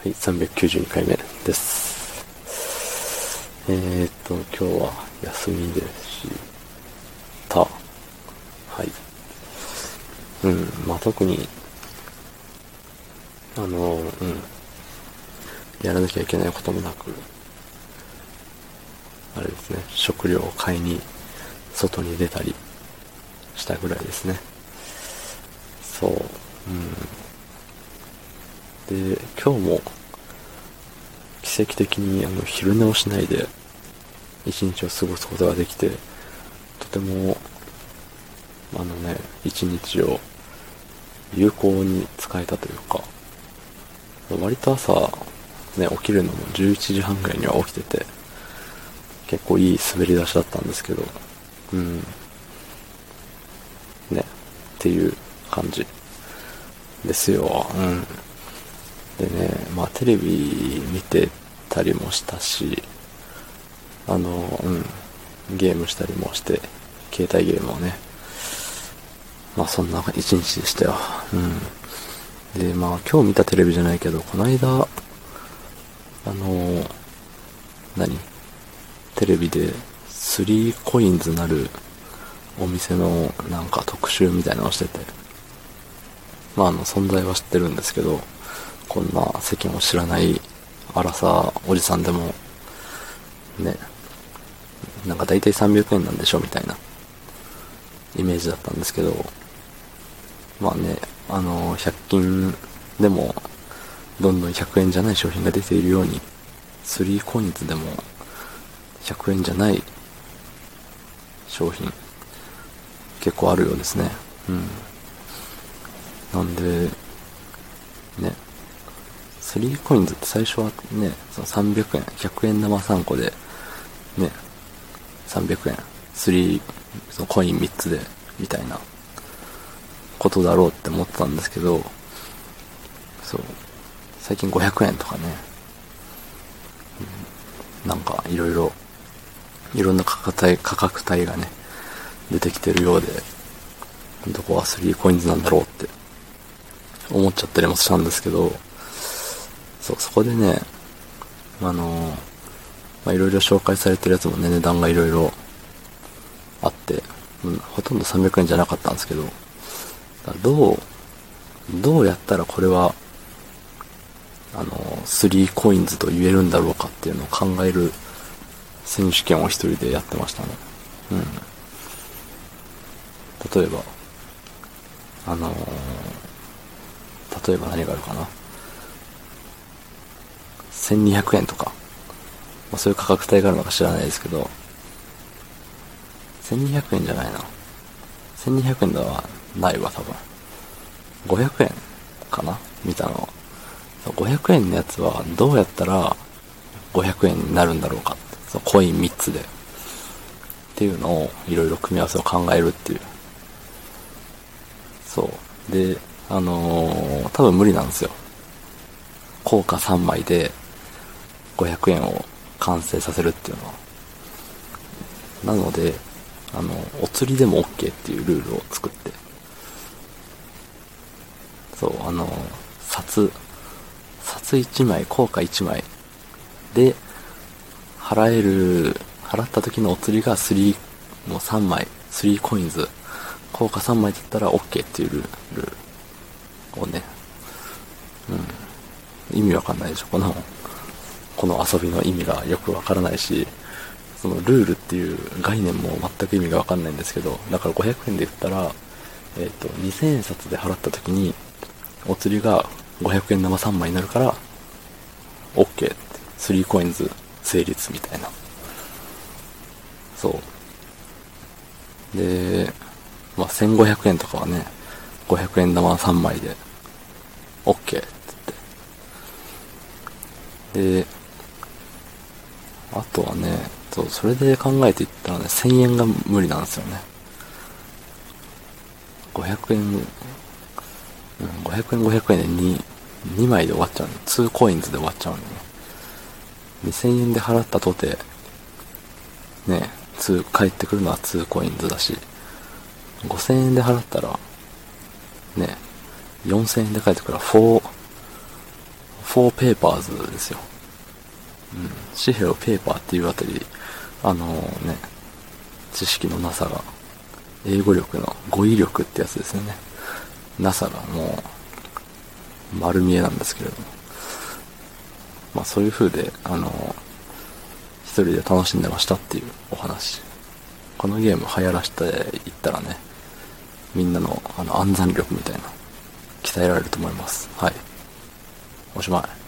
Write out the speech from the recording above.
はい、392回目です。えーっと、今日は休みでした。はい。うん、まあ、特に、あの、うん、やらなきゃいけないこともなく、あれですね、食料を買いに外に出たりしたぐらいですね。そう、うん。で、今日も奇跡的にあの昼寝をしないで一日を過ごすことができて、とても、あのね、一日を有効に使えたというか、割と朝、ね、起きるのも11時半ぐらいには起きてて、結構いい滑り出しだったんですけど、うん。ね、っていう感じですよ。うん。でね、まあテレビ見てたりもしたし、あの、うん、ゲームしたりもして、携帯ゲームをね、まあそんな一日でしたよ。うん。で、まあ今日見たテレビじゃないけど、この間、あの、何？テレビで3コインズなるお店のなんか特集みたいなのをしてて、まああの存在は知ってるんですけど、こんな世間を知らない荒さおじさんでも、ね、なんか大体300円なんでしょみたいなイメージだったんですけど、まあね、あの、100均でもどんどん100円じゃない商品が出ているように、3コインズでも100円じゃない商品結構あるようですね。うん。なんで、3コインズって最初はね、その300円、100円玉3個で、ね、300円、3、そのコイン3つで、みたいなことだろうって思ってたんですけど、そう、最近500円とかね、なんかいろいろ、いろんな価格帯、価格帯がね、出てきてるようで、どこは3コインズなんだろうって思っちゃったりもしたんですけど、そう、そこでね、あの、まあ、いろいろ紹介されてるやつもね、値段がいろいろあって、うん、ほとんど300円じゃなかったんですけど、どう、どうやったらこれは、あの、3コインズと言えるんだろうかっていうのを考える選手権を一人でやってましたね。うん。例えば、あのー例えば何があるかな。1200円とか、まあ、そういう価格帯があるのか知らないですけど、1200円じゃないな。1200円ではないわ、多分。500円かな？見たの。500円のやつはどうやったら500円になるんだろうか。そのコイン3つで。っていうのをいろいろ組み合わせを考えるっていう。そう。で、あのー多分無理なんですよ。効果3枚で500円を完成させるっていうのは。なので、あの、お釣りでも OK っていうルールを作って。そう、あの、札、札1枚、効果1枚で、払える、払った時のお釣りが3、もう3枚、3コインズ、効果3枚だったら OK っていうルールをね、うん。意味わかんないでしょ、この、この遊びの意味がよくわからないし、そのルールっていう概念も全く意味がわかんないんですけど、だから500円で言ったら、えっ、と、2000円札で払った時に、お釣りが500円玉3枚になるから、OK って、3コインズ成立みたいな。そう。で、まあ、1500円とかはね、500円玉3枚で、OK って言って。で、あとはね、そう、それで考えていったらね、1000円が無理なんですよね。500円、うん、500円500円で2、2枚で終わっちゃうの。2コインズで終わっちゃうんでね。2000円で払ったとて、ね、2、返ってくるのは2コインズだし、5000円で払ったら、ね、4000円で返ってくるから4、フォーペーパーズですよ。うん。紙幣をペーパーっていうあたり、あのね、知識のなさが、英語力の語彙力ってやつですよね。なさがもう、丸見えなんですけれども。まあそういう風で、あの、一人で楽しんでましたっていうお話。このゲーム流行らしていったらね、みんなのあの暗算力みたいな、鍛えられると思います。はい。おしまい。